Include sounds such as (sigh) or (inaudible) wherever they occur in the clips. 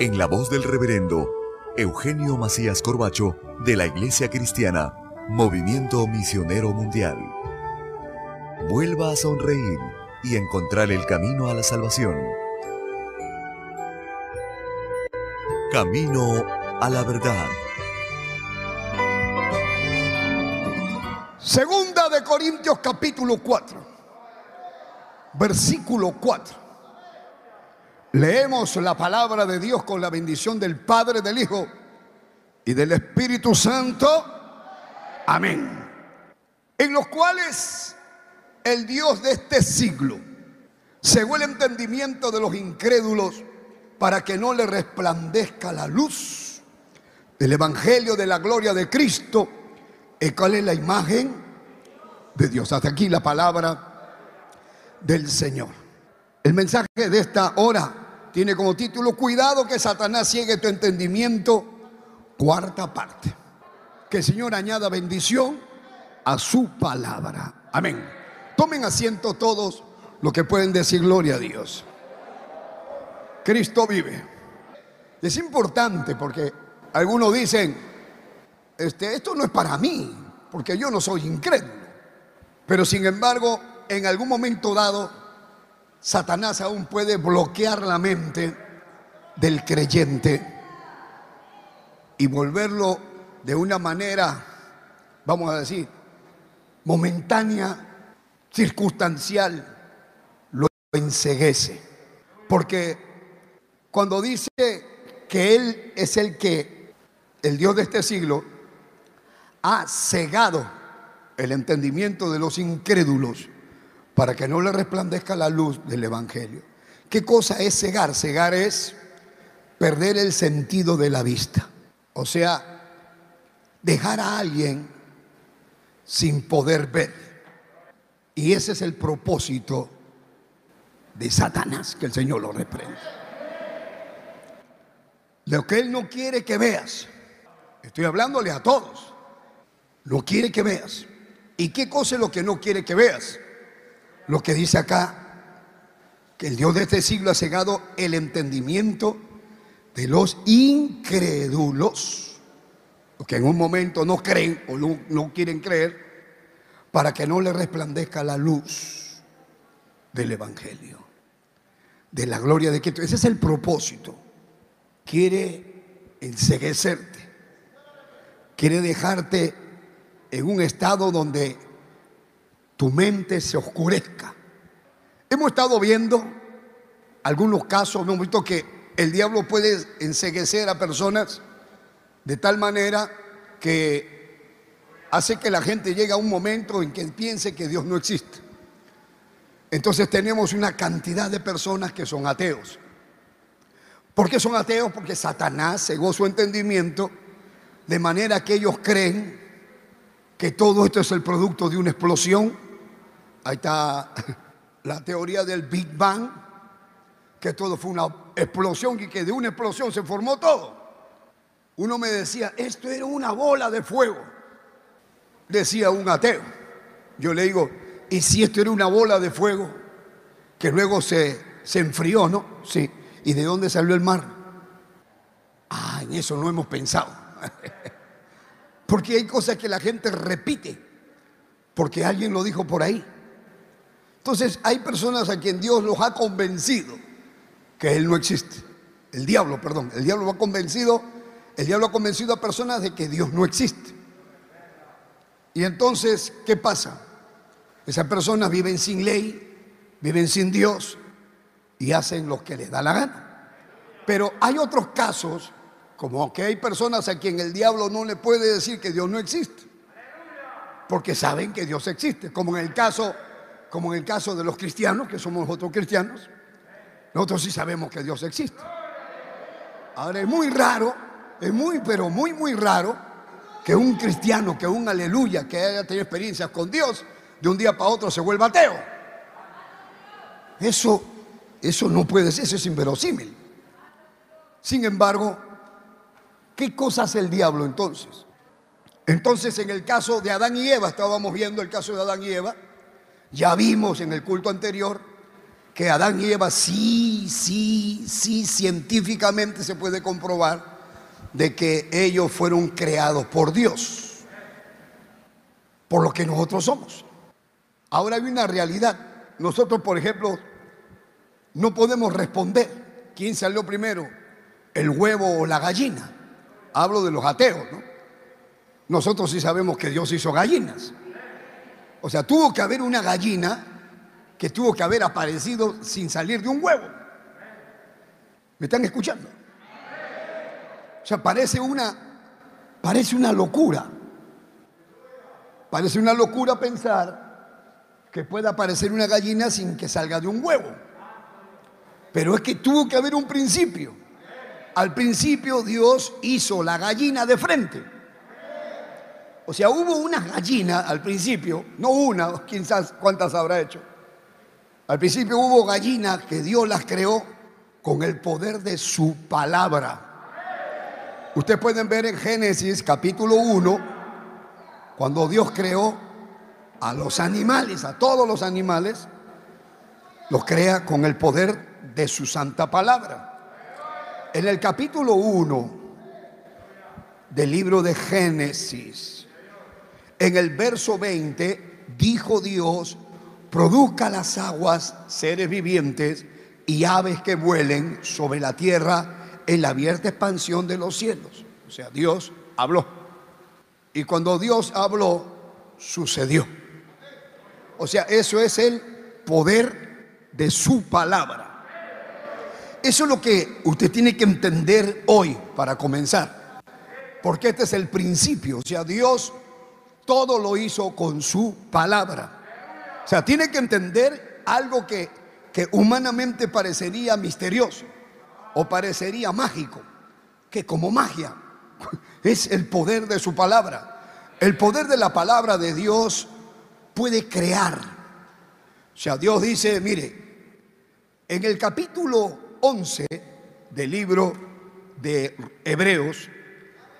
en la voz del reverendo Eugenio Macías Corbacho de la Iglesia Cristiana, Movimiento Misionero Mundial. Vuelva a sonreír y encontrar el camino a la salvación. Camino a la verdad. Segunda de Corintios capítulo 4, versículo 4. Leemos la palabra de Dios con la bendición del Padre, del Hijo y del Espíritu Santo. Amén. En los cuales el Dios de este siglo, según el entendimiento de los incrédulos, para que no le resplandezca la luz del Evangelio de la gloria de Cristo, ¿y cuál es la imagen de Dios? Hasta aquí la palabra del Señor. El mensaje de esta hora tiene como título Cuidado que Satanás ciegue tu entendimiento, cuarta parte. Que el Señor añada bendición a su palabra. Amén. Tomen asiento todos los que pueden decir gloria a Dios. Cristo vive. Es importante porque algunos dicen, este, esto no es para mí, porque yo no soy incrédulo. Pero sin embargo, en algún momento dado, Satanás aún puede bloquear la mente del creyente y volverlo de una manera, vamos a decir, momentánea, circunstancial, lo enseguece. Porque cuando dice que Él es el que, el Dios de este siglo, ha cegado el entendimiento de los incrédulos, para que no le resplandezca la luz del Evangelio. ¿Qué cosa es cegar? Cegar es perder el sentido de la vista. O sea, dejar a alguien sin poder ver. Y ese es el propósito de Satanás, que el Señor lo reprenda. Lo que Él no quiere que veas, estoy hablándole a todos, lo quiere que veas. ¿Y qué cosa es lo que no quiere que veas? Lo que dice acá, que el Dios de este siglo ha cegado el entendimiento de los incrédulos, los que en un momento no creen o no, quieren creer, para que no le resplandezca la luz del Evangelio, de la gloria de Cristo. Ese es el propósito. Quiere enseguecerte, quiere dejarte en un estado donde tu mente se oscurezca. Hemos estado viendo algunos casos, hemos visto que el diablo puede enseguecer a personas de tal manera que hace que la gente llegue a un momento en que piense que Dios no existe. Entonces tenemos una cantidad de personas que son ateos. ¿Por qué son ateos? Porque Satanás cegó su entendimiento de manera que ellos creen que todo esto es el producto de una explosión Ahí está la teoría del Big Bang, que todo fue una explosión y que de una explosión se formó todo. Uno me decía, esto era una bola de fuego. decía un ateo. Yo le digo, ¿y si esto era una bola de fuego que luego se, se enfrió, no? Sí. ¿Y de dónde salió el mar? Ah, en eso no hemos pensado. (laughs) Porque hay cosas que la gente repite, porque alguien lo dijo por ahí. Entonces hay personas a quien Dios los ha convencido que Él no existe. El diablo, perdón, el diablo ha convencido, el diablo ha convencido a personas de que Dios no existe. Y entonces, ¿qué pasa? Esas personas viven sin ley, viven sin Dios y hacen lo que les da la gana. Pero hay otros casos, como que hay personas a quien el diablo no le puede decir que Dios no existe, porque saben que Dios existe, como en el caso, como en el caso de los cristianos, que somos otros cristianos, nosotros sí sabemos que Dios existe. Ahora es muy raro, es muy, pero muy, muy raro que un cristiano, que un aleluya, que haya tenido experiencias con Dios, de un día para otro se vuelva ateo. Eso, eso no puede ser, eso es inverosímil. Sin embargo, ¿qué cosa hace el diablo entonces? Entonces, en el caso de Adán y Eva, estábamos viendo el caso de Adán y Eva, ya vimos en el culto anterior que Adán y Eva sí, sí, sí, científicamente se puede comprobar de que ellos fueron creados por Dios, por lo que nosotros somos. Ahora hay una realidad. Nosotros, por ejemplo, no podemos responder quién salió primero, el huevo o la gallina. Hablo de los ateos, ¿no? Nosotros sí sabemos que Dios hizo gallinas. O sea, tuvo que haber una gallina que tuvo que haber aparecido sin salir de un huevo. ¿Me están escuchando? O sea, parece una, parece una locura. Parece una locura pensar que pueda aparecer una gallina sin que salga de un huevo. Pero es que tuvo que haber un principio. Al principio Dios hizo la gallina de frente. O sea, hubo una gallina al principio, no una, (laughs) sabe cuántas habrá hecho. Al principio hubo gallinas que Dios las creó con el poder de su palabra. Ustedes pueden ver en Génesis capítulo 1, cuando Dios creó a los animales, a todos los animales, los crea con el poder de su santa palabra. En el capítulo 1 del libro de Génesis, en el verso 20, dijo Dios, produzca las aguas seres vivientes y aves que vuelen sobre la tierra en la abierta expansión de los cielos. O sea, Dios habló. Y cuando Dios habló, sucedió. O sea, eso es el poder de su palabra. Eso es lo que usted tiene que entender hoy para comenzar. Porque este es el principio. O sea, Dios todo lo hizo con su palabra. O sea, tiene que entender algo que, que humanamente parecería misterioso o parecería mágico, que como magia (laughs) es el poder de su palabra. El poder de la palabra de Dios puede crear. O sea, Dios dice, mire, en el capítulo 11 del libro de Hebreos,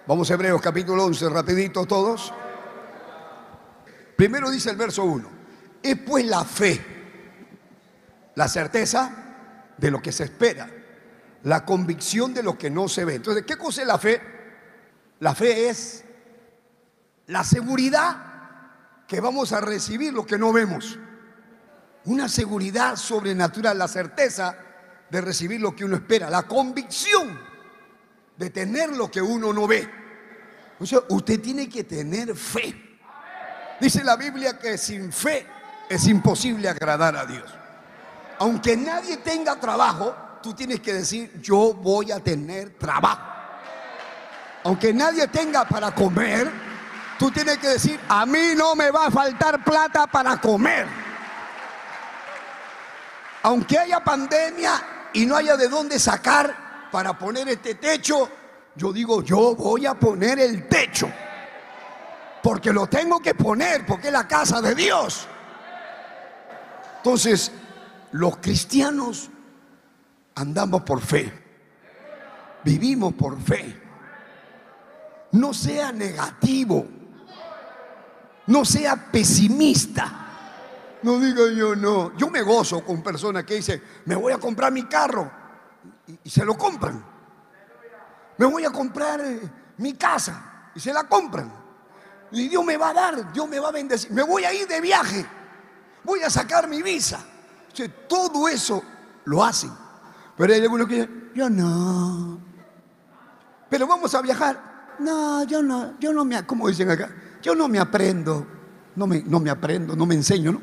vamos a Hebreos capítulo 11, rapidito todos. Primero dice el verso 1, es pues la fe, la certeza de lo que se espera la convicción de lo que no se ve. Entonces, ¿qué cosa es la fe? La fe es la seguridad que vamos a recibir lo que no vemos. Una seguridad sobrenatural, la certeza de recibir lo que uno espera, la convicción de tener lo que uno no ve. O usted tiene que tener fe. Dice la Biblia que sin fe es imposible agradar a Dios. Aunque nadie tenga trabajo, tú tienes que decir, yo voy a tener trabajo. Aunque nadie tenga para comer, tú tienes que decir, a mí no me va a faltar plata para comer. Aunque haya pandemia y no haya de dónde sacar para poner este techo, yo digo, yo voy a poner el techo. Porque lo tengo que poner, porque es la casa de Dios. Entonces, los cristianos andamos por fe. Vivimos por fe. No sea negativo. No sea pesimista. No diga yo no. Yo me gozo con personas que dicen, me voy a comprar mi carro. Y, se lo compran. Me voy a comprar eh, mi casa. Y se la compran. Y Dios me va a dar, Dios me va a bendecir. Me voy a ir de viaje. Voy a sacar mi visa. todo eso lo hacen. Pero hay algunos que dicen, yo no. Pero vamos a viajar. No, yo no, yo no me, como dicen acá, yo no me aprendo. No me, no me aprendo, no me enseño, ¿no?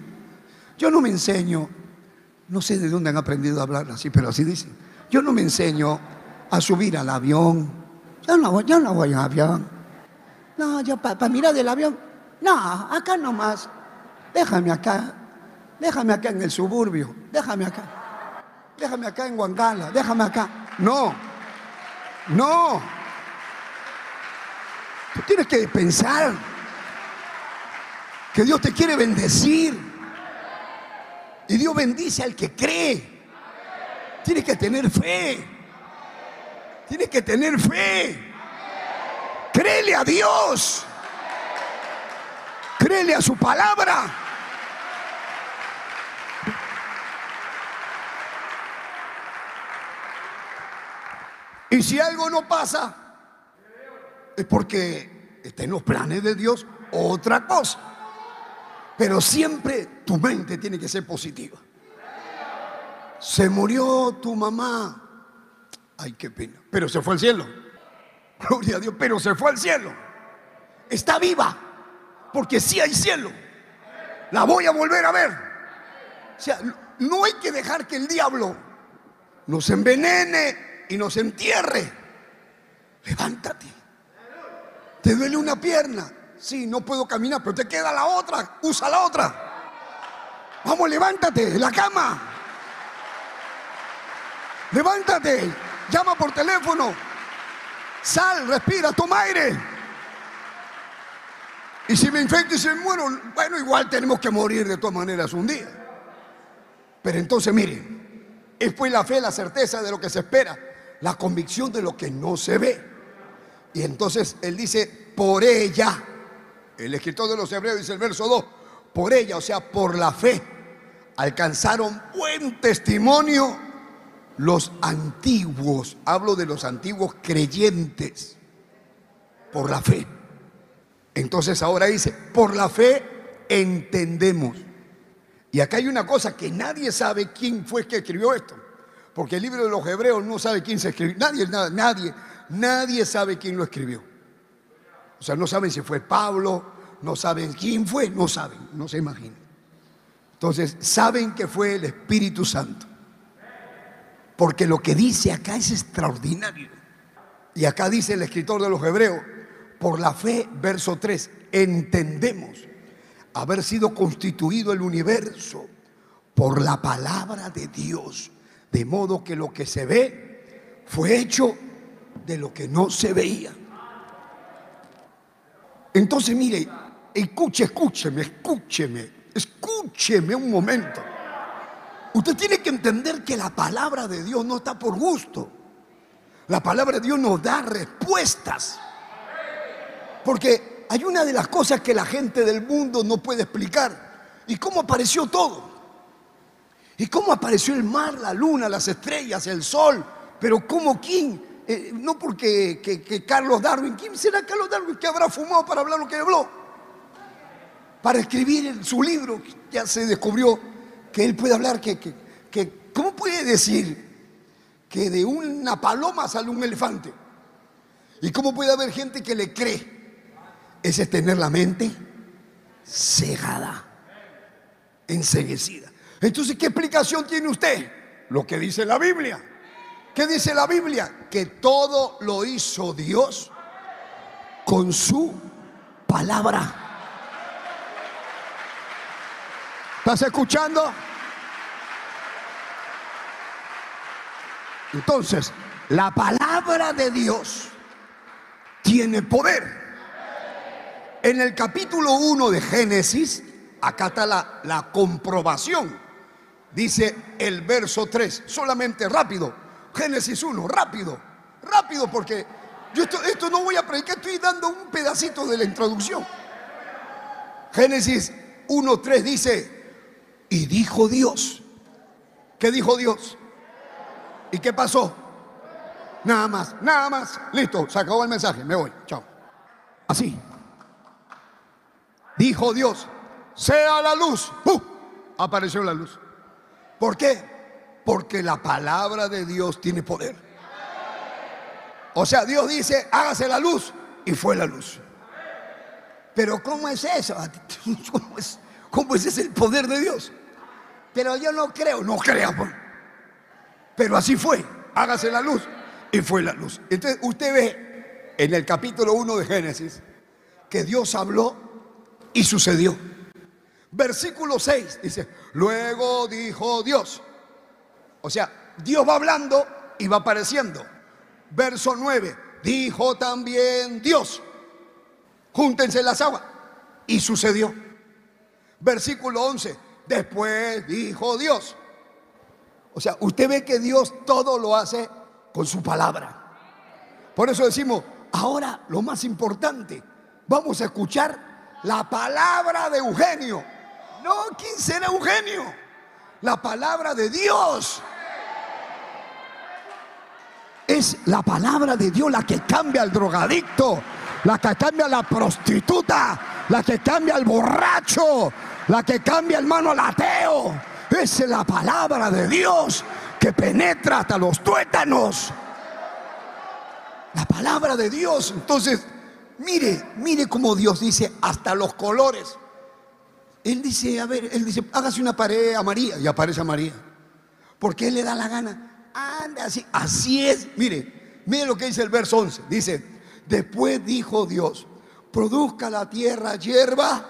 Yo no me enseño, no sé de dónde han aprendido a hablar así, pero así dicen. Yo no me enseño a subir al avión. Yo no, yo no voy en avión. No, yo para mirar del avión. No, acá nomás. Déjame acá. Déjame acá en el suburbio. Déjame acá. Déjame acá en Huangala. Déjame acá. No. No. Tú tienes que pensar que Dios te quiere bendecir. Y Dios bendice al que cree. Tienes que tener fe. Tienes que tener fe. Créele a Dios. Créele a su palabra. Y si algo no pasa, es porque está en los planes de Dios otra cosa. Pero siempre tu mente tiene que ser positiva. Se murió tu mamá. Ay, qué pena. Pero se fue al cielo. Gloria a Dios. Pero se fue al cielo. Está viva. Porque sí hay cielo. La voy a volver a ver. O sea, no hay que dejar que el diablo nos envenene y nos entierre. Levántate. Te duele una pierna. Sí, no puedo caminar, pero te queda la otra. Usa la otra. Vamos, levántate la cama. Levántate. Llama por teléfono. Sal, respira, toma aire. Y si me infecto y se muero, bueno, igual tenemos que morir de todas maneras un día. Pero entonces, mire, es pues la fe, la certeza de lo que se espera, la convicción de lo que no se ve. Y entonces él dice, por ella, el escritor de los Hebreos dice el verso 2, por ella, o sea, por la fe, alcanzaron buen testimonio los antiguos, hablo de los antiguos creyentes, por la fe. Entonces ahora dice, por la fe entendemos. Y acá hay una cosa que nadie sabe quién fue que escribió esto. Porque el libro de los hebreos no sabe quién se escribió. Nadie, nadie, nadie sabe quién lo escribió. O sea, no saben si fue Pablo, no saben quién fue, no saben, no se imaginan. Entonces, saben que fue el Espíritu Santo. Porque lo que dice acá es extraordinario. Y acá dice el escritor de los Hebreos, por la fe, verso 3, entendemos haber sido constituido el universo por la palabra de Dios, de modo que lo que se ve fue hecho de lo que no se veía. Entonces, mire, escuche, escúcheme, escúcheme, escúcheme un momento. Usted tiene que entender que la palabra de Dios no está por gusto. La palabra de Dios nos da respuestas. Porque hay una de las cosas que la gente del mundo no puede explicar. ¿Y cómo apareció todo? ¿Y cómo apareció el mar, la luna, las estrellas, el sol? Pero ¿cómo quién? Eh, no porque que, Carlos Darwin, ¿quién será Carlos Darwin que habrá fumado para hablar lo que habló? Para escribir su libro, ya se descubrió que él puede hablar, que, que, ¿cómo puede decir que de una paloma sale un elefante? ¿Y cómo puede haber gente que le cree? Ese es tener la mente cegada, enseguecida. Entonces, ¿qué explicación tiene usted? Lo que dice la Biblia. ¿Qué dice la Biblia? Que todo lo hizo Dios con su palabra. ¿Estás escuchando? Entonces, la palabra de Dios tiene poder. En el capítulo 1 de Génesis, acá está la, la comprobación. Dice el verso 3, solamente rápido. Génesis 1, rápido, rápido, porque yo esto, esto no voy a predicar, estoy dando un pedacito de la introducción. Génesis 1.3 dice, y dijo Dios. ¿Qué dijo Dios? ¿Y qué pasó? Nada más, nada más. Listo, se acabó el mensaje, me voy. Chao. Así. Dijo Dios, sea la luz. Apareció la luz. ¿Por qué? Porque la palabra de Dios tiene poder. O sea, Dios dice, hágase la luz. Y fue la luz. Pero ¿cómo es eso? (laughs) ¿Cómo es, cómo es ese el poder de Dios? Pero yo no creo, no crea. Pero así fue. Hágase la luz. Y fue la luz. Entonces usted ve en el capítulo 1 de Génesis que Dios habló y sucedió. Versículo 6 dice, luego dijo Dios. O sea, Dios va hablando y va apareciendo. Verso 9, dijo también Dios, júntense las aguas. Y sucedió. Versículo 11, después dijo Dios. O sea, usted ve que Dios todo lo hace con su palabra. Por eso decimos, ahora lo más importante, vamos a escuchar la palabra de Eugenio. No, ¿quién será Eugenio? La palabra de Dios. Es la palabra de Dios la que cambia al drogadicto, la que cambia a la prostituta, la que cambia al borracho, la que cambia hermano al ateo. Es la palabra de Dios que penetra hasta los tuétanos. La palabra de Dios. Entonces, mire, mire cómo Dios dice hasta los colores. Él dice, a ver, él dice, hágase una pared a María y aparece a María. Porque él le da la gana anda así. Así es. Mire, mire lo que dice el verso 11. Dice, después dijo Dios, produzca la tierra hierba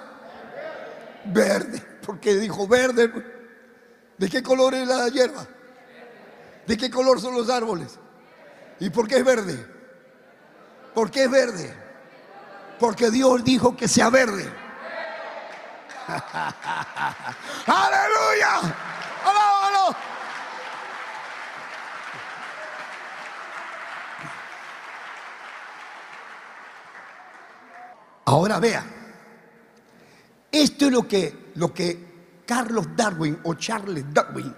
verde. Porque dijo verde. ¿De qué color es la hierba? ¿De qué color son los árboles? ¿Y por qué es verde? ¿Por qué es verde? Porque Dios dijo que sea verde. (laughs) ¡Aleluya! ¡Alábalo! Ahora vea, esto es lo que, lo que Carlos Darwin o Charles Darwin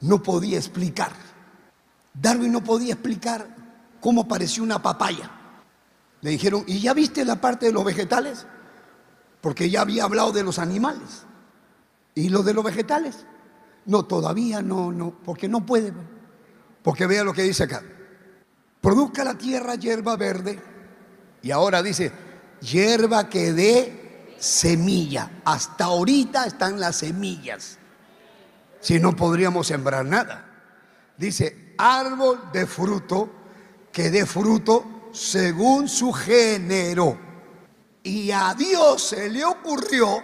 no podía explicar. Darwin no podía explicar cómo apareció una papaya. Le dijeron, ¿y ya viste la parte de los vegetales? Porque ya había hablado de los animales. ¿Y lo de los vegetales? No, todavía no, no, porque no puede. Porque vea lo que dice acá. Produzca la tierra hierba verde. Y ahora dice, hierba que dé semilla. Hasta ahorita están las semillas. Si no podríamos sembrar nada. Dice, árbol de fruto que dé fruto según su género. Y a Dios se le ocurrió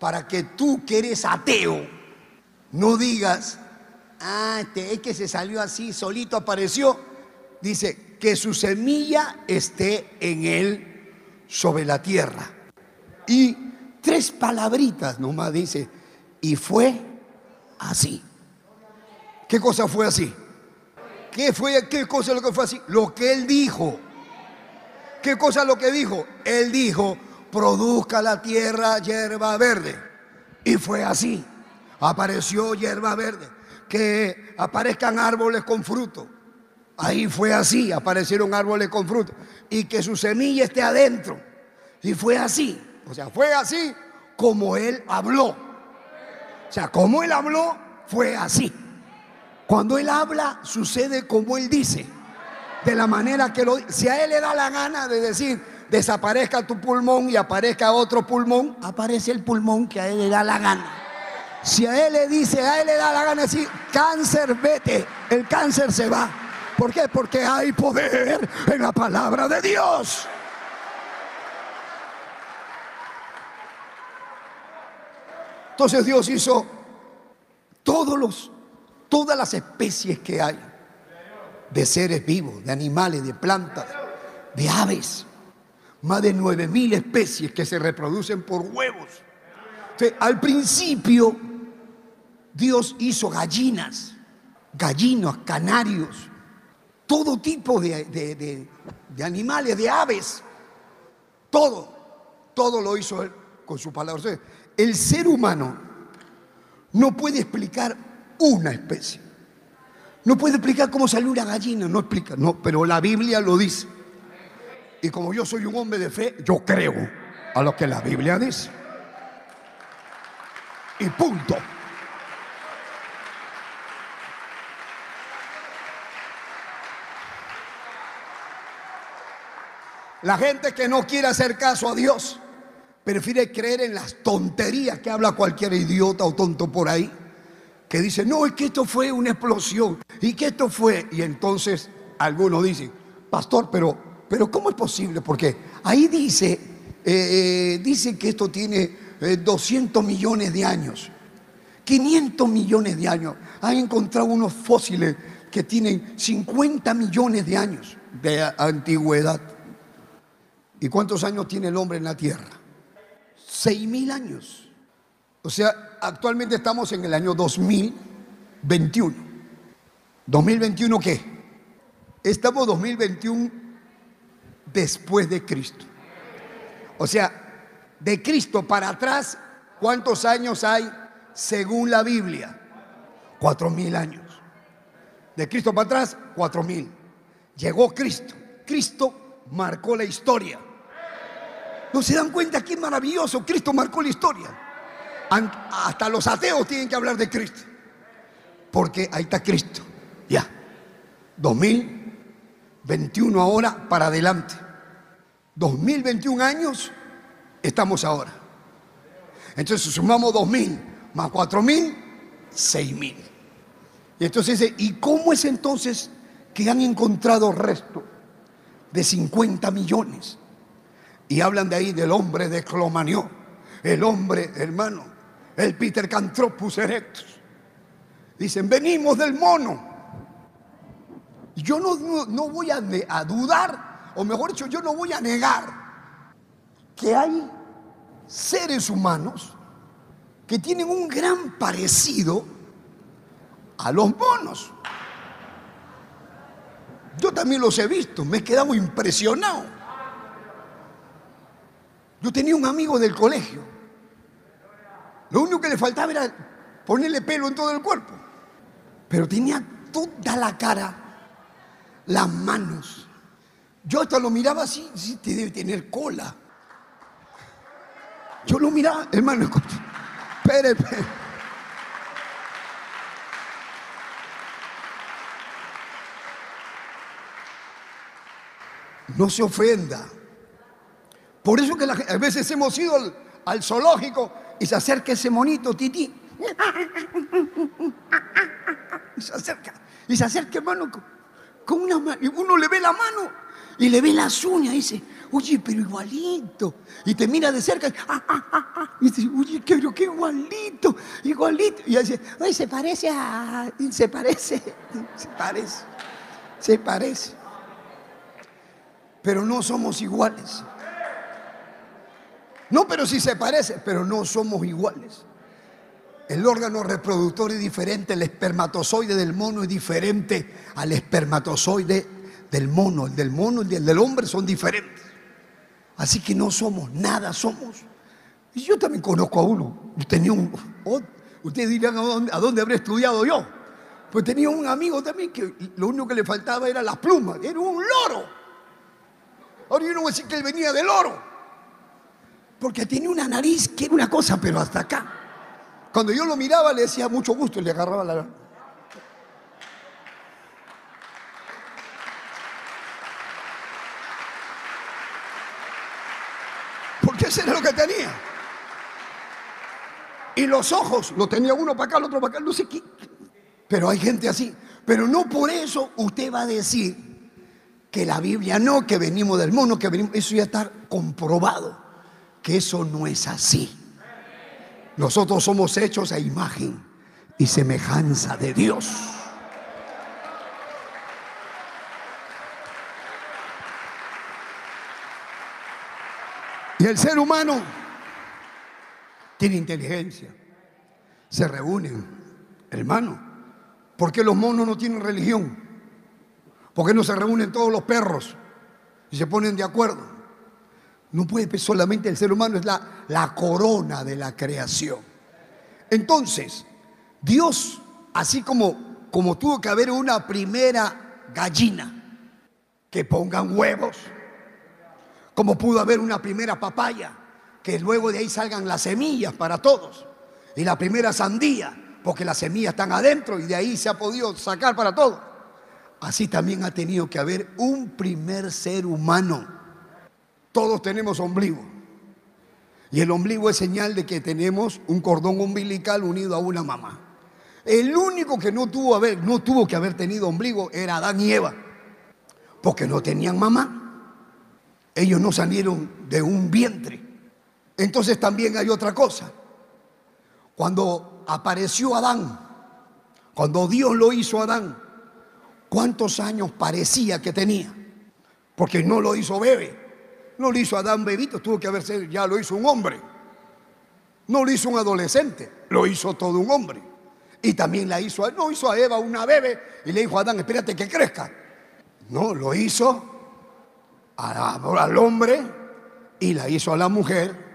para que tú que eres ateo no digas, ah, este es que se salió así, solito apareció. Dice, que su semilla esté en él sobre la tierra. Y tres palabritas nomás dice, y fue así. ¿Qué cosa fue así? ¿Qué fue qué cosa lo que fue así? Lo que él dijo. ¿Qué cosa lo que dijo? Él dijo, produzca la tierra hierba verde. Y fue así. Apareció hierba verde. Que aparezcan árboles con fruto. Ahí fue así, aparecieron árboles con fruto. Y que su semilla esté adentro. Y fue así. O sea, fue así como él habló. O sea, como él habló, fue así. Cuando él habla, sucede como él dice. De la manera que lo Si a él le da la gana de decir, desaparezca tu pulmón y aparezca otro pulmón, aparece el pulmón que a él le da la gana. Si a él le dice, a él le da la gana de decir, cáncer, vete, el cáncer se va. ¿Por qué? Porque hay poder en la palabra de Dios. Entonces Dios hizo todos los, todas las especies que hay de seres vivos, de animales, de plantas, de aves. Más de nueve mil especies que se reproducen por huevos. al principio Dios hizo gallinas, gallinos, canarios, todo tipo de, animales, de aves. Todo, todo lo hizo Él con su palabra. El ser humano no puede explicar una especie. No puede explicar cómo salió una gallina, no explica, no, pero la Biblia lo dice. Y como yo soy un hombre de fe, yo creo a lo que la Biblia dice. Y punto. La gente que no quiere hacer caso a Dios prefiere creer en las tonterías que habla cualquier idiota o tonto por ahí, que dice, no, es que esto fue una explosión y que esto fue, y entonces algunos dicen, pastor, pero, pero ¿cómo es posible? Porque ahí dice, eh, eh, dice que esto tiene 200 eh, millones de años, 500 millones de años. Han encontrado unos fósiles que tienen 50 millones de años de antigüedad. ¿Y cuántos años tiene el hombre en la tierra? Seis mil años. O sea, actualmente estamos en el año 2021. ¿2021 qué? Estamos 2021 después de Cristo. O sea, de Cristo para atrás, ¿cuántos años hay según la Biblia? Cuatro mil años. De Cristo para atrás, cuatro mil. Llegó Cristo. Cristo marcó la historia. ¿No se dan cuenta qué maravilloso? Cristo marcó la historia. Hasta los ateos tienen que hablar de Cristo. Porque ahí está Cristo. Ya. 2021 ahora para adelante. 2021 años estamos ahora. Entonces sumamos 2000 más 4000, 6000. Y entonces dice, ¿y cómo es entonces que han encontrado resto de 50 millones? Y hablan de ahí del hombre de Clomanió, el hombre, hermano, el Peter Cantropus erectus. Dicen, venimos del mono. Yo no, no, voy a, a dudar, o mejor dicho, yo no voy a negar que hay seres humanos que tienen un gran parecido a los monos. Yo también los he visto, me he quedado impresionado. Yo tenía un amigo del colegio. Lo único que le faltaba era ponerle pelo en todo el cuerpo. Pero tenía toda la cara, las manos. Yo hasta lo miraba así, sí, te debe tener cola. Yo lo miraba, hermano, (laughs) espere, espere. No se ofenda. Por eso que a veces hemos ido al, zoológico y se acerca ese monito, titi. Y se acerca, y se acerca, hermano, con una mano. Y uno le ve la mano y le ve las uñas y dice, oye, pero igualito. Y te mira de cerca y dice, oye, pero qué igualito, igualito. Y dice, oye, se parece a. Se parece, se parece, se parece. Pero no somos iguales. No, pero sí se parece, pero no somos iguales. El órgano reproductor es diferente, el espermatozoide del mono es diferente al espermatozoide del mono. El del mono y el del hombre son diferentes. Así que no somos nada, somos. Y yo también conozco a uno. Tenía un, ustedes dirán a dónde, a dónde habré estudiado yo. Pues tenía un amigo también que lo único que le faltaba era las plumas. Era un loro. Ahora yo no voy a decir que él venía del oro porque tenía una nariz que era una cosa, pero hasta acá. Cuando yo lo miraba le decía mucho gusto y le agarraba la... Porque ese era lo que tenía. Y los ojos, lo tenía uno para acá, el otro para acá, no sé qué. Pero hay gente así. Pero no por eso usted va a decir que la Biblia no, que venimos del mono, que venimos. Eso ya está comprobado que eso no es así. Nosotros somos hechos a imagen y semejanza de Dios. Y el ser humano tiene inteligencia. Se reúnen, hermano. ¿Por qué los monos no tienen religión? ¿Por qué no se reúnen todos los perros y se ponen de acuerdo? No puede solamente el ser humano, es la, corona de la creación. Entonces, Dios, así como, como tuvo que haber una primera gallina que pongan huevos, como pudo haber una primera papaya, que luego de ahí salgan las semillas para todos, y la primera sandía, porque las semillas están adentro y de ahí se ha podido sacar para todos. Así también ha tenido que haber un primer ser humano. Todos tenemos ombligo. Y el ombligo es señal de que tenemos un cordón umbilical unido a una mamá. El único que no tuvo, que haber tenido ombligo era Adán y Eva, porque no tenían mamá. Ellos no salieron de un vientre. Entonces también hay otra cosa. Cuando apareció Adán, cuando Dios lo hizo a Adán, ¿cuántos años parecía que tenía? Porque no lo hizo bebé. No lo hizo Adán bebito, tuvo que haber sido, ya lo hizo un hombre. No lo hizo un adolescente, lo hizo todo un hombre. Y también la hizo, no hizo a Eva una bebé y le dijo a Adán, espérate que crezca. No, lo hizo al hombre y la hizo a la mujer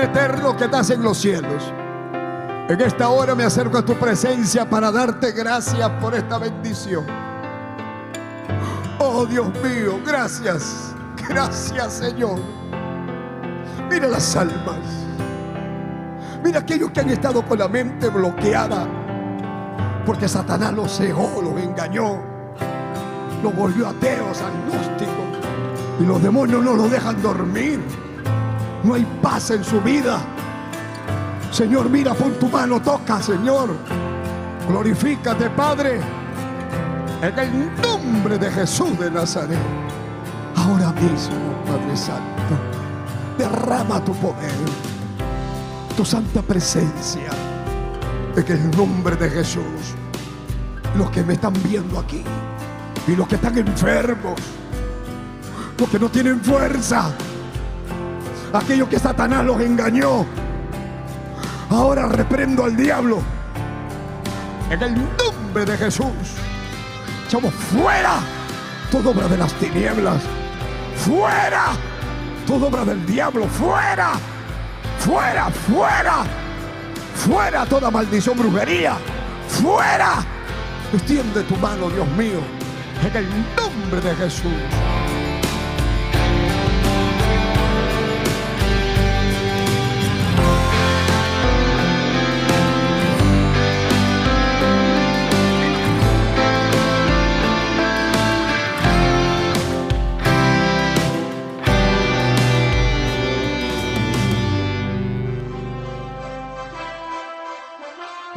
Eterno que estás en los cielos. En esta hora me acerco a tu presencia para darte gracias por esta bendición. Oh Dios mío, gracias. Gracias Señor. Mira las almas. Mira aquellos que han estado con la mente bloqueada. Porque Satanás los cegó, los engañó. Los volvió ateos, agnósticos. Y los demonios no los dejan dormir. No hay paz en su vida. Señor, mira, pon tu mano, toca, Señor. Glorifícate, Padre. En el nombre de Jesús de Nazaret. Ahora mismo, Padre Santo, derrama tu poder, tu santa presencia. En el nombre de Jesús. Los que me están viendo aquí y los que están enfermos, los que no tienen fuerza aquellos que Satanás los engañó. Ahora reprendo al diablo. En el nombre de Jesús. Echamos fuera toda obra de las tinieblas. Fuera toda obra del diablo. Fuera. Fuera, fuera. Fuera toda maldición, brujería. Fuera. Extiende tu mano, Dios mío. En el nombre de Jesús.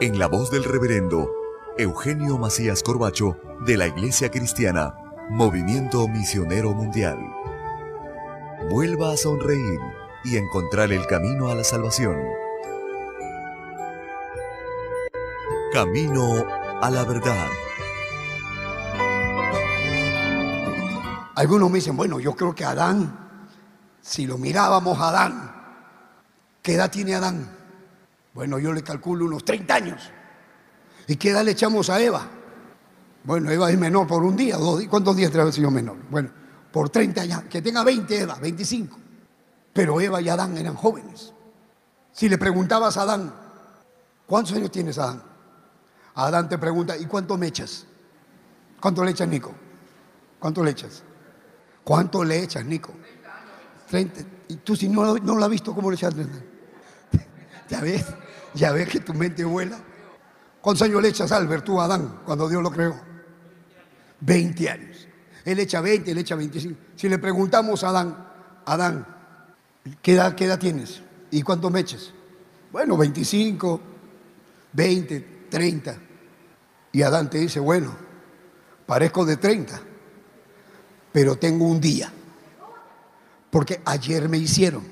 en la voz del reverendo Eugenio Macías Corbacho de la Iglesia Cristiana, Movimiento Misionero Mundial. Vuelva a sonreír y encontrar el camino a la salvación. Camino a la verdad. Algunos me dicen, bueno, yo creo que Adán, si lo mirábamos Adán, ¿qué edad tiene Adán? Bueno, yo le calculo unos 30 años. ¿Y qué edad le echamos a Eva? Bueno, Eva es menor por un día, dos, ¿cuántos días trae el Señor menor? Bueno, por 30 años, que tenga 20 Eva, 25. Pero Eva y Adán eran jóvenes. Si le preguntabas a Adán, ¿cuántos años tienes Adán? Adán te pregunta, ¿y cuánto me echas? ¿Cuánto le echas, Nico? ¿Cuánto le echas? ¿Cuánto le echas, Nico? 30. ¿Y tú si no, no lo has visto, cómo le echas? (laughs) ¿Ya ves? Ya ves que tu mente vuela. ¿Cuántos años le echas Albert tú a Adán cuando Dios lo creó? 20 años. Él echa 20, él echa 25. Si le preguntamos a Adán, Adán, ¿qué edad, qué edad tienes? ¿Y cuánto me echas? Bueno, 25, 20, 30. Y Adán te dice, bueno, parezco de 30, pero tengo un día. Porque ayer me hicieron.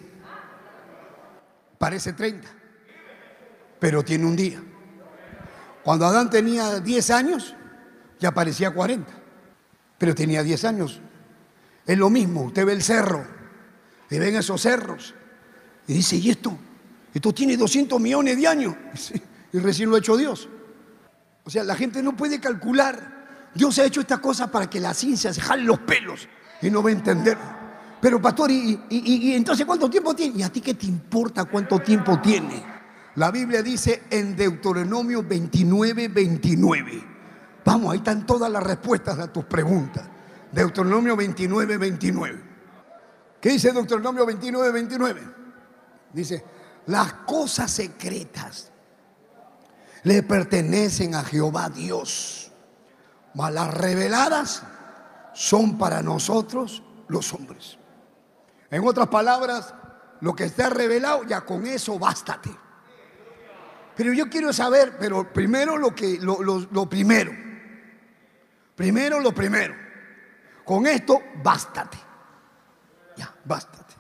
Parece 30 pero tiene un día. Cuando Adán tenía 10 años, ya parecía 40, pero tenía 10 años. Es lo mismo, usted ve el cerro, y ven esos cerros, y dice, ¿y esto? Esto tiene 200 millones de años, (laughs) y recién lo ha hecho Dios. O sea, la gente no puede calcular. Dios ha hecho esta cosa para que la ciencia se jale los pelos y no va a entender. Pero pastor, ¿y, y entonces cuánto tiempo tiene? ¿Y a ti qué te importa cuánto tiempo tiene? La Biblia dice en Deuteronomio 29, 29. Vamos, ahí están todas las respuestas a tus preguntas. Deuteronomio 29, 29. ¿Qué dice Deuteronomio 29, 29? Dice, las cosas secretas le pertenecen a Jehová Dios, mas las reveladas son para nosotros los hombres. En otras palabras, lo que está revelado, ya con eso bástate. Pero yo quiero saber, pero primero lo que lo, lo, primero. Primero lo primero. Con esto bástate. Ya, bástate.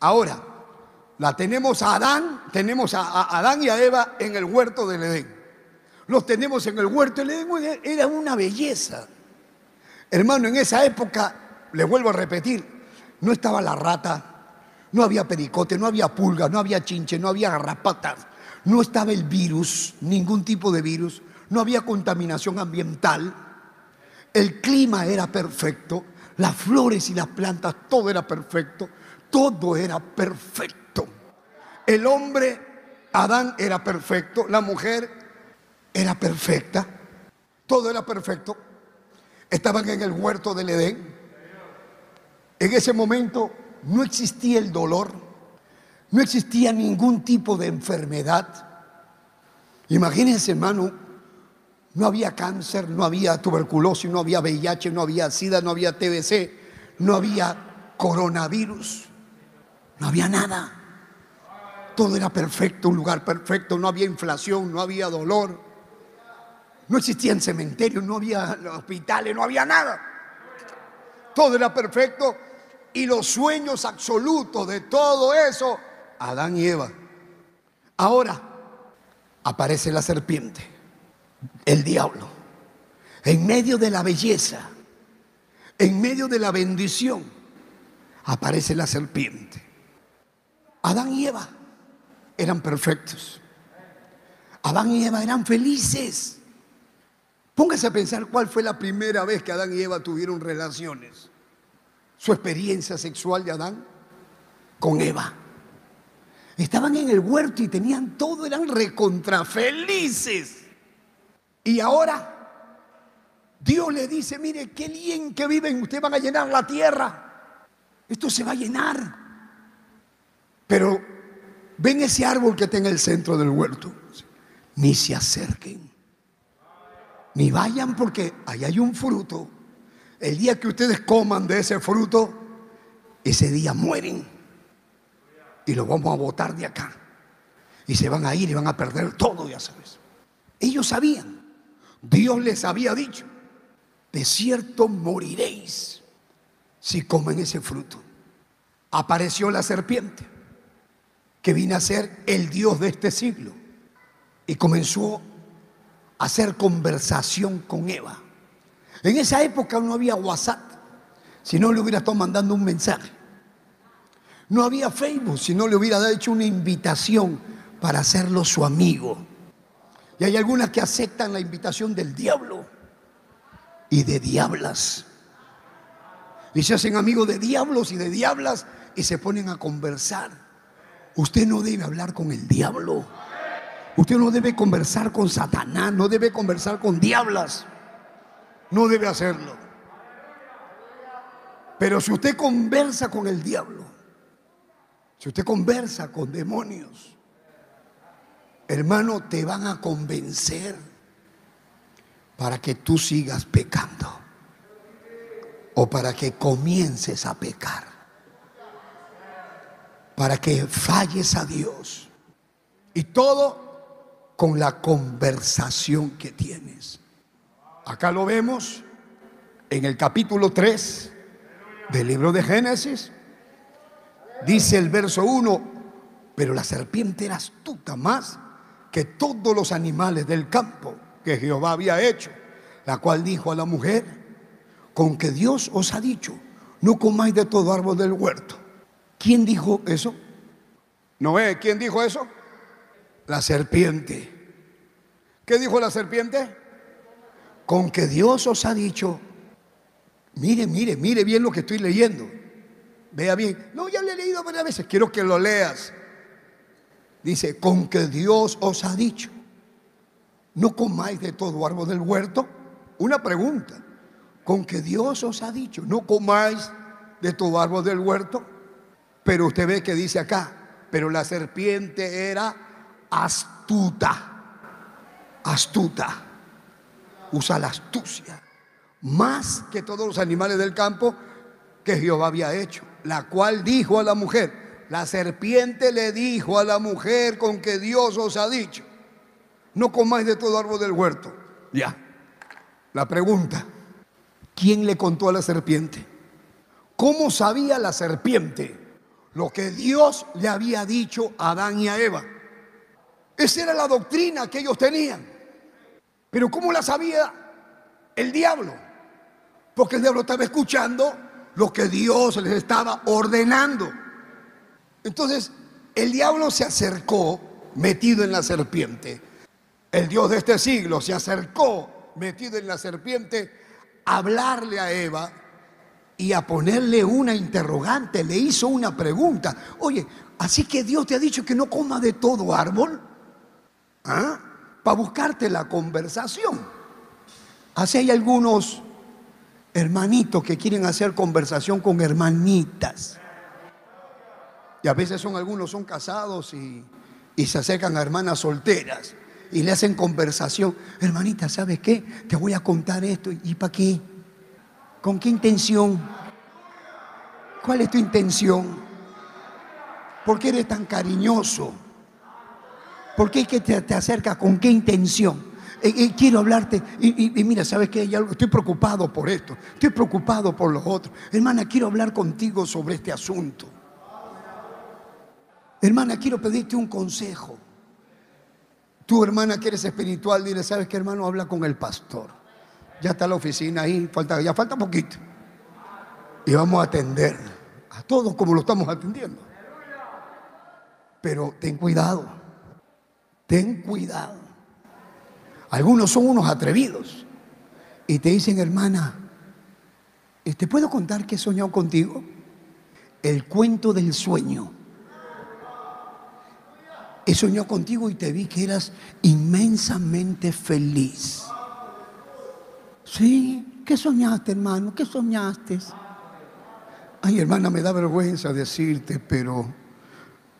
Ahora, la tenemos a Adán, tenemos a, Adán y a Eva en el huerto del Edén. Los tenemos en el huerto del Edén, era una belleza. Hermano, en esa época, les vuelvo a repetir, no estaba la rata, no había pericote, no había pulga, no había chinche, no había garrapatas no estaba el virus, ningún tipo de virus, no había contaminación ambiental, el clima era perfecto, las flores y las plantas, todo era perfecto, todo era perfecto. El hombre, Adán, era perfecto, la mujer era perfecta, todo era perfecto. Estaban en el huerto del Edén. En ese momento no existía el dolor, no existía ningún tipo de enfermedad. Imagínense, hermano, No había cáncer, no había tuberculosis, no había VIH, no había SIDA, no había TBC, no había coronavirus, no había nada. Todo era perfecto, un lugar perfecto, no había inflación, no había dolor, no existían cementerios, no había hospitales, no había nada. Todo era perfecto y los sueños absolutos de todo eso, Adán y Eva. Ahora aparece la serpiente el diablo. En medio de la belleza, en medio de la bendición, aparece la serpiente. Adán y Eva eran perfectos. Adán y Eva eran felices. Póngase a pensar cuál fue la primera vez que Adán y Eva tuvieron relaciones. Su experiencia sexual de Adán con Eva. Estaban en el huerto y tenían todo, eran recontra felices. Y ahora Dios le dice, mire, qué bien que viven, ustedes van a llenar la tierra. Esto se va a llenar. Pero ven ese árbol que está en el centro del huerto. Ni se acerquen. Ni vayan porque ahí hay un fruto. El día que ustedes coman de ese fruto, ese día mueren. Y lo vamos a botar de acá. Y se van a ir y van a perder todo, ya sabes. Ellos sabían. Dios les había dicho, de cierto moriréis si comen ese fruto. Apareció la serpiente, que vino a ser el Dios de este siglo, y comenzó a hacer conversación con Eva. En esa época no había WhatsApp, si no le hubiera estado mandando un mensaje. No había Facebook, si no le hubiera hecho una invitación para hacerlo su amigo. Y hay algunas que aceptan la invitación del diablo y de diablas. Y se hacen amigos de diablos y de diablas y se ponen a conversar. Usted no debe hablar con el diablo. Usted no debe conversar con Satanás, no debe conversar con diablas. No debe hacerlo. Pero si usted conversa con el diablo, si usted conversa con demonios, hermano, te van a convencer para que tú sigas pecando o para que comiences a pecar, para que falles a Dios. Y todo con la conversación que tienes. Acá lo vemos en el capítulo 3 del libro de Génesis. Dice el verso 1, pero la serpiente era astuta más que todos los animales del campo que Jehová había hecho, la cual dijo a la mujer, con que Dios os ha dicho, no comáis de todo árbol del huerto. ¿Quién dijo eso? Noé, ¿quién dijo eso? La serpiente. ¿Qué dijo la serpiente? Con que Dios os ha dicho, mire, mire, mire bien lo que estoy leyendo. Vea bien. No, ya le he leído varias veces, quiero que lo leas. Dice, con que Dios os ha dicho, no comáis de todo árbol del huerto. Una pregunta, con que Dios os ha dicho, no comáis de todo árbol del huerto. Pero usted ve que dice acá, pero la serpiente era astuta, astuta, usa la astucia, más que todos los animales del campo que Jehová había hecho, la cual dijo a la mujer, la serpiente le dijo a la mujer con que Dios os ha dicho, no comáis de todo árbol del huerto. Ya. La pregunta, ¿quién le contó a la serpiente? ¿Cómo sabía la serpiente lo que Dios le había dicho a Adán y a Eva? Esa era la doctrina que ellos tenían. Pero ¿cómo la sabía el diablo? Porque el diablo estaba escuchando lo que Dios les estaba ordenando. Entonces, el diablo se acercó metido en la serpiente. El Dios de este siglo se acercó metido en la serpiente a hablarle a Eva y a ponerle una interrogante. Le hizo una pregunta. Oye, así que Dios te ha dicho que no coma de todo árbol. ¿Ah? Para buscarte la conversación. Así hay algunos hermanitos que quieren hacer conversación con hermanitas. Y a veces son algunos son casados y, se acercan a hermanas solteras. y le hacen conversación. Hermanita, ¿sabes qué? Te voy a contar esto. ¿Y para qué? ¿Con qué intención? ¿Cuál es tu intención? ¿Por qué eres tan cariñoso? ¿Por qué es que te, te acercas? ¿Con qué intención? Quiero hablarte. Y, mira, ¿sabes qué? Estoy preocupado por esto. Estoy preocupado por los otros. Hermana, quiero hablar contigo sobre este asunto. Hermana, quiero pedirte un consejo. Tu hermana que eres espiritual, dile, ¿sabes qué, hermano? Habla con el pastor. Ya está la oficina ahí, ya falta poquito. Y vamos a atender a todos como lo estamos atendiendo. Pero ten cuidado, ten cuidado. Algunos son unos atrevidos y te dicen, hermana, ¿te puedo contar que he soñado contigo? El cuento del sueño. He soñado contigo y te vi que eras inmensamente feliz. Sí, ¿qué soñaste, hermano? ¿Qué soñaste? Ay, hermana, me da vergüenza decirte, pero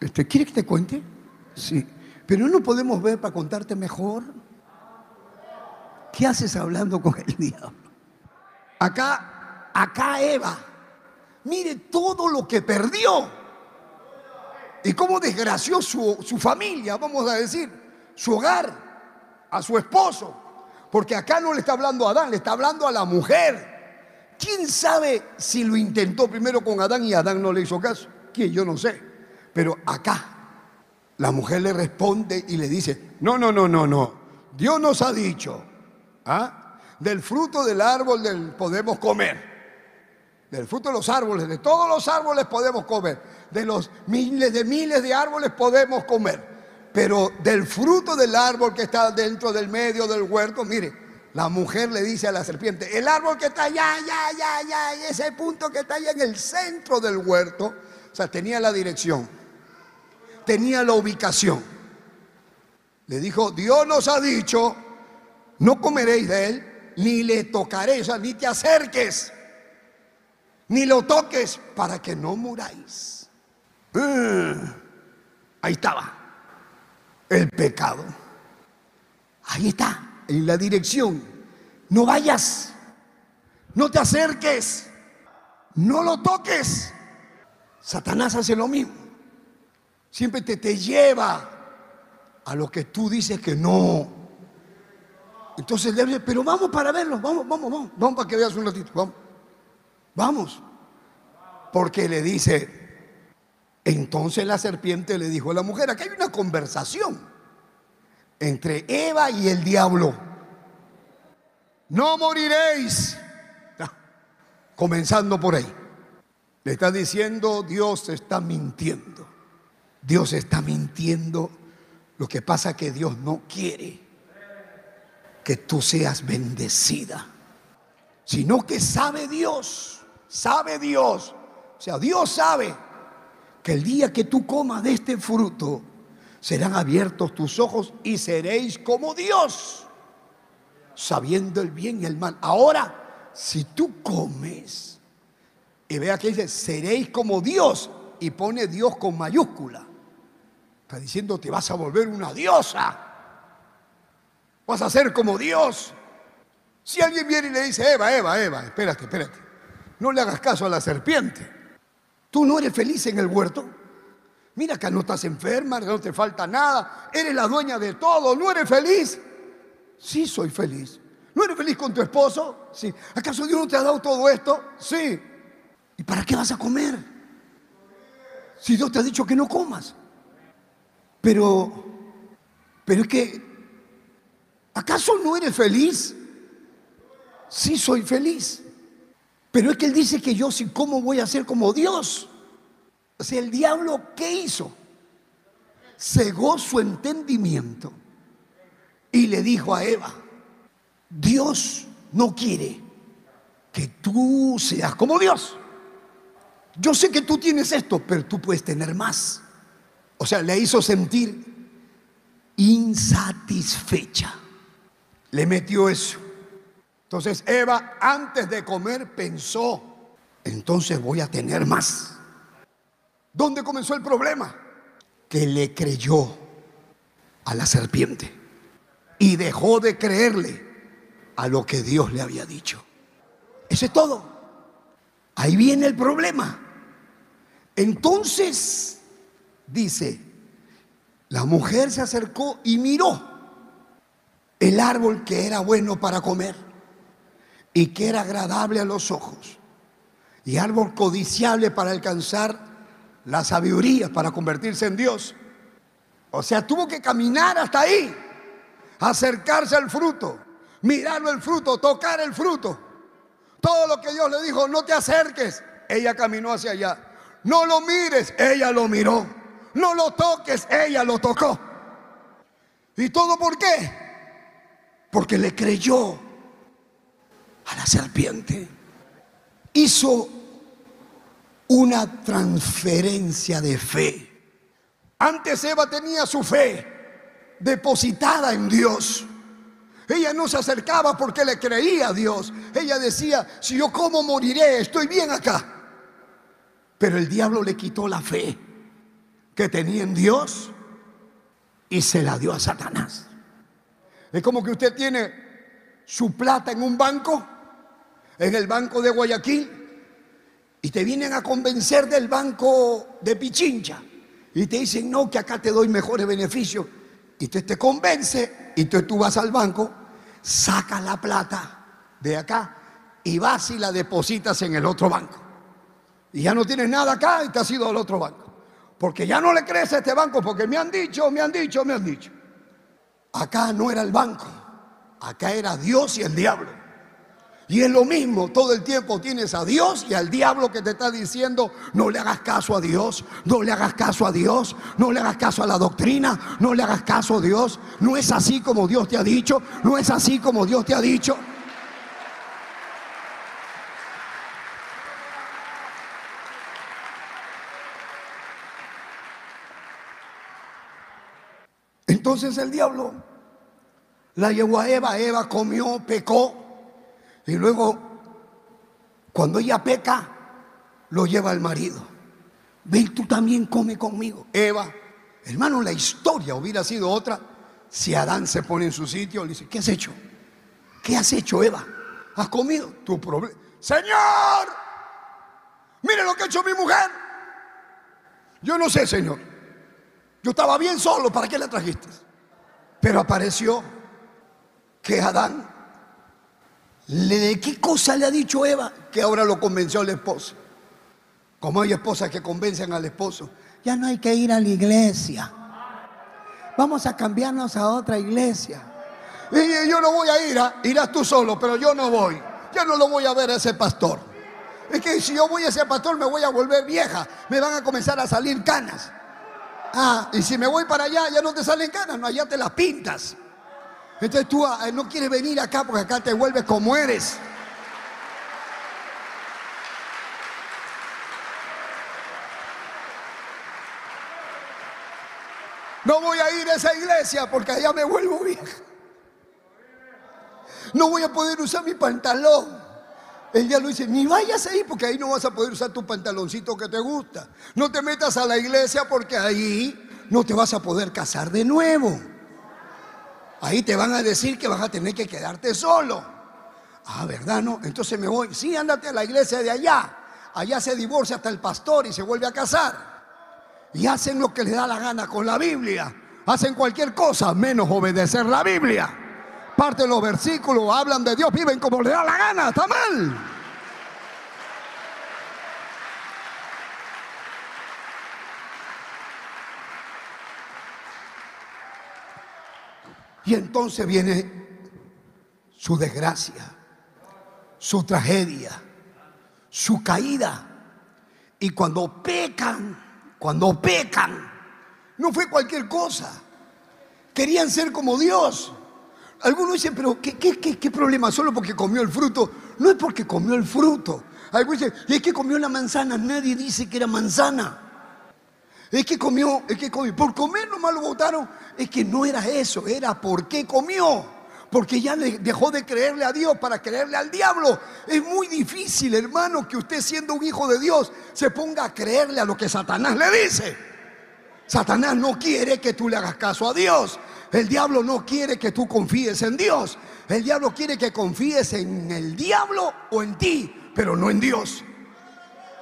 este, ¿quieres que te cuente? Sí, pero no podemos ver para contarte mejor. ¿Qué haces hablando con el (laughs) diablo? Acá, acá Eva, mire todo lo que perdió. Y cómo desgració su, su familia, vamos a decir, su hogar, a su esposo. Porque acá no le está hablando a Adán, le está hablando a la mujer. ¿Quién sabe si lo intentó primero con Adán y Adán no le hizo caso? ¿Quién? Yo no sé. Pero acá la mujer le responde y le dice, no, no, no, no, no. Dios nos ha dicho ¿Ah? Del fruto del árbol podemos comer. Del fruto de los árboles, de todos los árboles podemos comer. De los miles de miles de árboles podemos comer. Pero del fruto del árbol que está dentro del medio del huerto, mire, la mujer le dice a la serpiente, el árbol que está allá, allá, allá, allá, ese punto que está allá en el centro del huerto, o sea, tenía la dirección, tenía la ubicación. Le dijo, Dios nos ha dicho no comeréis de él, ni le tocaréis, ni te acerques, ni lo toques para que no muráis. Ah, ahí estaba el pecado. Ahí está, en la dirección. No vayas, no te acerques, no lo toques. Satanás hace lo mismo. Siempre te, te lleva a lo que tú dices que no. Entonces le dice, pero vamos para verlo, vamos, vamos, vamos, vamos para que veas un ratito, vamos, vamos. Porque le dice, entonces la serpiente le dijo a la mujer, aquí hay una conversación entre Eva y el diablo. No moriréis. Comenzando por ahí. Le está diciendo, Dios está mintiendo. Dios está mintiendo. Lo que pasa es que Dios no quiere que tú seas bendecida, sino que sabe Dios, sabe Dios, o sea, Dios sabe que el día que tú comas de este fruto, serán abiertos tus ojos y seréis como Dios, sabiendo el bien y el mal. Ahora, si tú comes, y vea que dice, seréis como Dios, y pone Dios con mayúscula, está diciendo, te vas a volver una diosa. Vas a ser como Dios. Si alguien viene y le dice, Eva, Eva, Eva, espérate, espérate. No le hagas caso a la serpiente. Tú no eres feliz en el huerto. Mira que no estás enferma, no te falta nada. Eres la dueña de todo. ¿No eres feliz? Sí, soy feliz. ¿No eres feliz con tu esposo? Sí. ¿Acaso Dios no te ha dado todo esto? Sí. ¿Y para qué vas a comer? Si Dios te ha dicho que no comas. Pero, pero es que ¿Acaso no eres feliz? Sí, soy feliz. Pero es que él dice que yo sí, ¿cómo voy a ser como Dios? O sea, el diablo, ¿qué hizo? Cegó su entendimiento y le dijo a Eva, Dios no quiere que tú seas como Dios. Yo sé que tú tienes esto, pero tú puedes tener más. O sea, le hizo sentir insatisfecha le metió eso. Entonces Eva antes de comer pensó, entonces voy a tener más. ¿Dónde comenzó el problema? Que le creyó a la serpiente. y dejó de creerle a lo que Dios le había dicho. Eso es todo. Ahí viene el problema. Entonces, dice, la mujer se acercó y miró el árbol que era bueno para comer y que era agradable a los ojos y árbol codiciable para alcanzar la sabiduría, para convertirse en Dios. O sea, tuvo que caminar hasta ahí, acercarse al fruto, mirarlo el fruto, tocar el fruto. Todo lo que Dios le dijo, no te acerques. Ella caminó hacia allá. No lo mires, ella lo miró. No lo toques, ella lo tocó. ¿Y todo por qué? Porque le creyó a la serpiente. Hizo una transferencia de fe. Antes Eva tenía su fe depositada en Dios. Ella no se acercaba porque le creía a Dios. Ella decía, si yo como moriré, estoy bien acá. Pero el diablo le quitó la fe que tenía en Dios y se la dio a Satanás. Es como que usted tiene su plata en un banco, en el banco de Guayaquil, y te vienen a convencer del banco de Pichincha. Y te dicen, no, que acá te doy mejores beneficios. Y te, te convence y tú, tú vas al banco, sacas la plata de acá y vas y la depositas en el otro banco. Y ya no tienes nada acá y te has ido al otro banco. Porque ya no le crees a este banco porque me han dicho, me han dicho, me han dicho. Acá no era el banco, acá era Dios y el diablo. Y es lo mismo, todo el tiempo tienes a Dios y al diablo que te está diciendo, no le hagas caso a Dios, no le hagas caso a Dios, no le hagas caso a la doctrina, no le hagas caso a Dios. No es así como Dios te ha dicho, no es así como Dios te ha dicho. Entonces el diablo la llevó a Eva, Eva comió, pecó, y luego, cuando ella peca, lo lleva al marido. Ven, tú también come conmigo. Eva, hermano, la historia hubiera sido otra si Adán se pone en su sitio le dice, ¿qué has hecho? ¿Qué has hecho, Eva? ¿Has comido? Tu problema. Señor, mire lo que ha hecho mi mujer. Yo no sé, Señor. Yo estaba bien solo, ¿para qué la trajiste? Pero apareció que Adán ¿De qué cosa le ha dicho Eva? Que ahora lo convenció al esposo. Como hay esposas que convencen al esposo, ya no hay que ir a la iglesia. Vamos a cambiarnos a otra iglesia. Y yo no voy a ir, ¿ah? irás tú solo, pero yo no voy. Ya no lo voy a ver a ese pastor. Es que si yo voy a ese pastor me voy a volver vieja. Me van a comenzar a salir canas. Ah, y si me voy para allá ya no te salen canas, no, allá te las pintas. Entonces tú ah, no quieres venir acá porque acá te vuelves como eres. No voy a ir a esa iglesia porque allá me vuelvo vieja. No voy a poder usar mi pantalón. El lo dice, ni vayas ahí porque ahí no vas a poder usar tu pantaloncito que te gusta. No te metas a la iglesia porque ahí no te vas a poder casar de nuevo. Ahí te van a decir que vas a tener que quedarte solo. Ah, ¿verdad? No, entonces me voy. Sí, ándate a la iglesia de allá. Allá se divorcia hasta el pastor y se vuelve a casar. Y hacen lo que les da la gana con la Biblia. Hacen cualquier cosa menos obedecer la Biblia. Parten los versículos, hablan de Dios, viven como les da la gana. Está mal. Y entonces viene su desgracia, su tragedia, su caída. Y cuando pecan, cuando pecan, no fue cualquier cosa. Querían ser como Dios. Algunos dicen, pero ¿qué, qué, problema? Solo porque comió el fruto. No es porque comió el fruto. Algunos dicen, es que comió la manzana. Nadie dice que era manzana. Es que comió, es que comió. Por comer nomás lo votaron. Es que no era eso, era por qué comió. Porque ya dejó de creerle a Dios para creerle al diablo. Es muy difícil, hermano, que usted siendo un hijo de Dios se ponga a creerle a lo que Satanás le dice. Satanás no quiere que tú le hagas caso a Dios. El diablo no quiere que tú confíes en Dios. El diablo quiere que confíes en el diablo o en ti, pero no en Dios.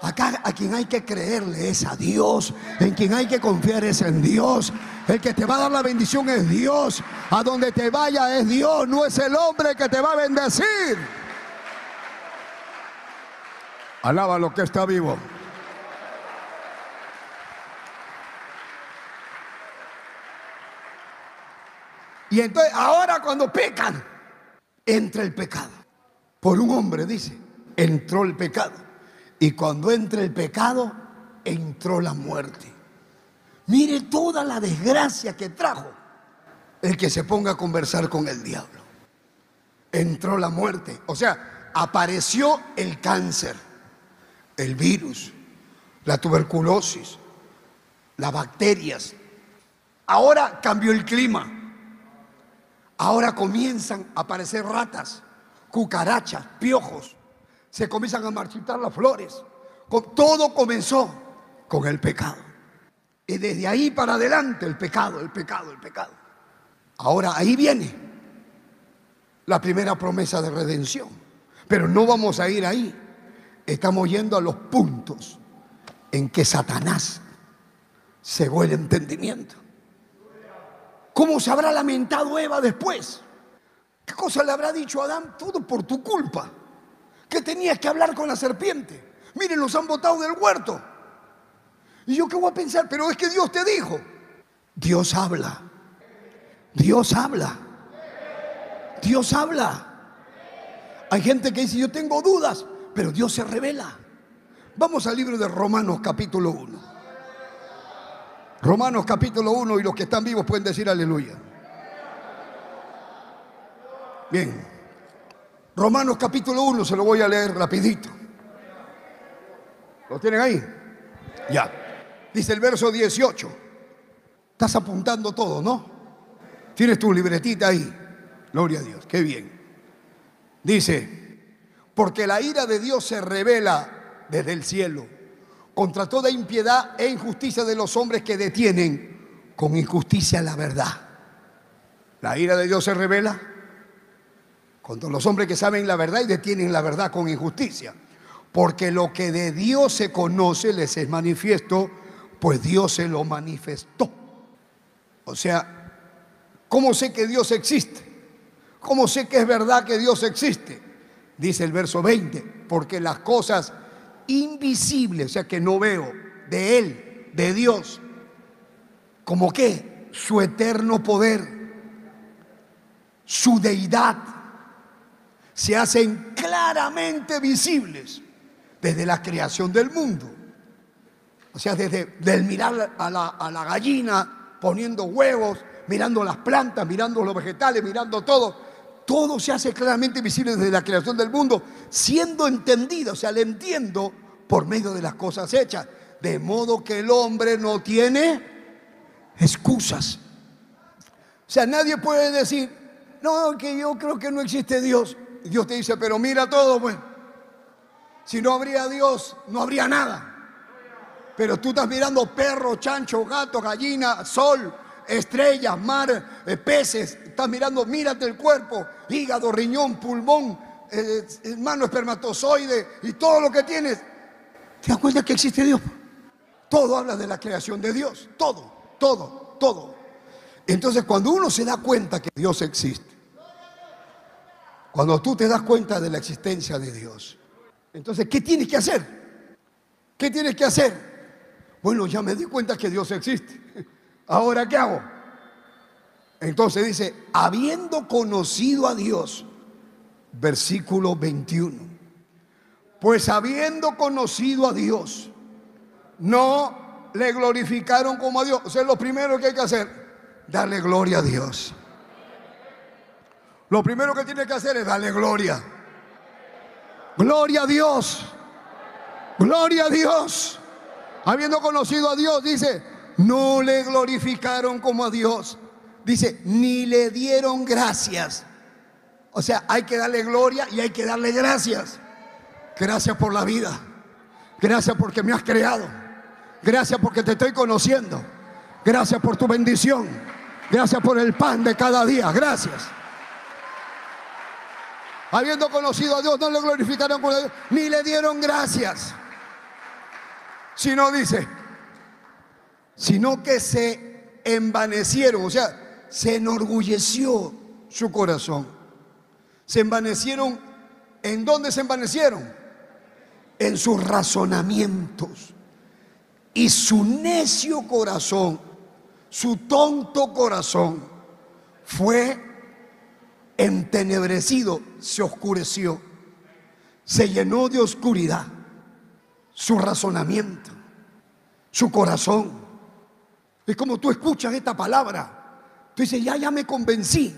Acá a quien hay que creerle es a Dios. En quien hay que confiar es en Dios. El que te va a dar la bendición es Dios. A donde te vaya es Dios. No es el hombre que te va a bendecir. Alaba lo que está vivo. Y entonces, ahora cuando pecan, entra el pecado. Por un hombre, dice, entró el pecado. Y cuando entra el pecado, entró la muerte. Mire toda la desgracia que trajo el que se ponga a conversar con el diablo. Entró la muerte. O sea, apareció el cáncer, el virus, la tuberculosis, las bacterias. Ahora cambió el clima. Ahora comienzan a aparecer ratas, cucarachas, piojos. Se comienzan a marchitar las flores. Todo comenzó con el pecado. Y desde ahí para adelante el pecado, el pecado, el pecado. Ahora ahí viene la primera promesa de redención. Pero no vamos a ir ahí. Estamos yendo a los puntos en que Satanás cegó el entendimiento. ¿Cómo se habrá lamentado Eva después? ¿Qué cosa le habrá dicho a Adán? Todo por tu culpa. Que tenías que hablar con la serpiente. Miren, los han botado del huerto. Y yo qué voy a pensar, pero es que Dios te dijo. Dios habla. Dios habla. Dios habla. Hay gente que dice, yo tengo dudas, pero Dios se revela. Vamos al libro de Romanos capítulo 1. Romanos capítulo 1 y los que están vivos pueden decir aleluya. Bien. Romanos capítulo 1 se lo voy a leer rapidito. ¿Lo tienen ahí? Ya. Dice el verso 18. Estás apuntando todo, ¿no? Tienes tu libretita ahí. Gloria a Dios. Qué bien. Dice, porque la ira de Dios se revela desde el cielo contra toda impiedad e injusticia de los hombres que detienen con injusticia la verdad. La ira de Dios se revela contra los hombres que saben la verdad y detienen la verdad con injusticia. Porque lo que de Dios se conoce les es manifiesto, pues Dios se lo manifestó. O sea, ¿cómo sé que Dios existe? ¿Cómo sé que es verdad que Dios existe? Dice el verso 20, porque las cosas invisible, o sea que no veo, de Él, de Dios, como que su eterno poder, su deidad, se hacen claramente visibles desde la creación del mundo. O sea, desde el mirar a la, a la gallina poniendo huevos, mirando las plantas, mirando los vegetales, mirando todo, todo se hace claramente visible desde la creación del mundo, siendo entendido, o sea, le entiendo por medio de las cosas hechas. De modo que el hombre no tiene excusas. O sea, nadie puede decir, no, que yo creo que no existe Dios. Dios te dice, pero mira todo, pues. Si no habría Dios, no habría nada. Pero tú estás mirando perro, chancho, gato, gallina, sol, estrellas, mar, eh, peces. Estás mirando, mírate el cuerpo, hígado, riñón, pulmón, eh, hermano espermatozoide y todo lo que tienes. ¿Te das cuenta que existe Dios? Todo habla de la creación de Dios. Todo, todo, todo. Entonces cuando uno se da cuenta que Dios existe, cuando tú te das cuenta de la existencia de Dios, entonces, ¿qué tienes que hacer? ¿Qué tienes que hacer? Bueno, ya me di cuenta que Dios existe. (laughs) Ahora, ¿qué hago? Entonces dice, habiendo conocido a Dios, versículo 21, pues habiendo conocido a Dios, no le glorificaron como a Dios. O sea, lo primero que hay que hacer, darle gloria a Dios. Lo primero que tiene que hacer es darle gloria. Gloria a Dios. Gloria a Dios. Habiendo conocido a Dios, dice, no le glorificaron como a Dios. Dice, ni le dieron gracias. O sea, hay que darle gloria y hay que darle gracias. Gracias por la vida. Gracias porque me has creado. Gracias porque te estoy conociendo. Gracias por tu bendición. Gracias por el pan de cada día. Gracias. Habiendo conocido a Dios, no le glorificaron con Dios, ni le dieron gracias. Sino dice, sino que se envanecieron, o sea, se enorgulleció su corazón. Se envanecieron, ¿en dónde se envanecieron? En sus razonamientos. Y su necio corazón, su tonto corazón, fue entenebrecido, se oscureció, se llenó de oscuridad su razonamiento, su corazón. Es como tú escuchas esta palabra, tú ya, ya me convencí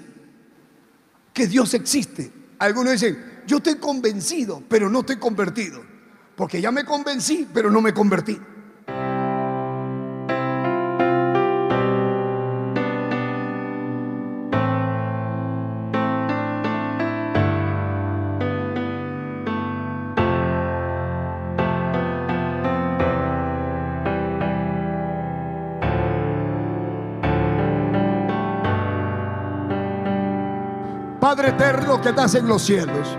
que Dios existe. Algunos dicen, yo estoy convencido, pero no estoy convertido, porque ya me convencí, pero no me convertí. Eterno que estás en los cielos.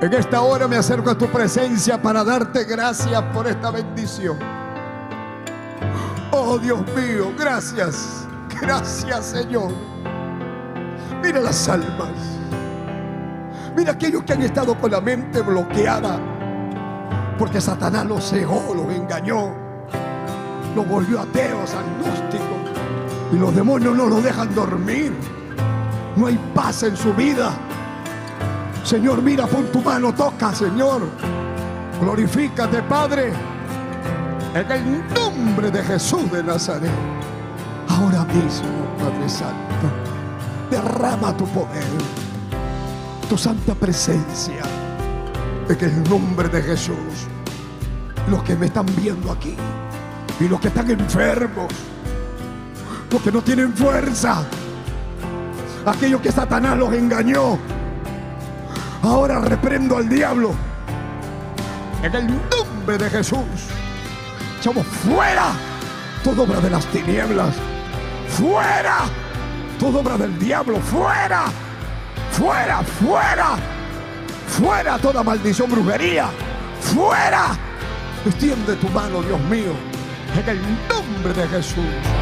En esta hora me acerco a tu presencia para darte gracias por esta bendición. Oh Dios mío, gracias. Gracias Señor. Mira las almas. Mira aquellos que han estado con la mente bloqueada. Porque Satanás los cegó, los engañó. Los volvió ateos, agnósticos. Y los demonios no los dejan dormir. No hay paz en su vida. Señor, mira, pon tu mano, toca, Señor. Glorifícate, Padre. En el nombre de Jesús de Nazaret. Ahora mismo, Padre Santo, derrama tu poder, tu santa presencia. En el nombre de Jesús. Los que me están viendo aquí y los que están enfermos, los que no tienen fuerza aquellos que Satanás los engañó. Ahora reprendo al diablo. En el nombre de Jesús. Echamos fuera toda obra de las tinieblas. Fuera toda obra del diablo. Fuera. Fuera, fuera. Fuera toda maldición, brujería. Fuera. Extiende tu mano, Dios mío. En el nombre de Jesús.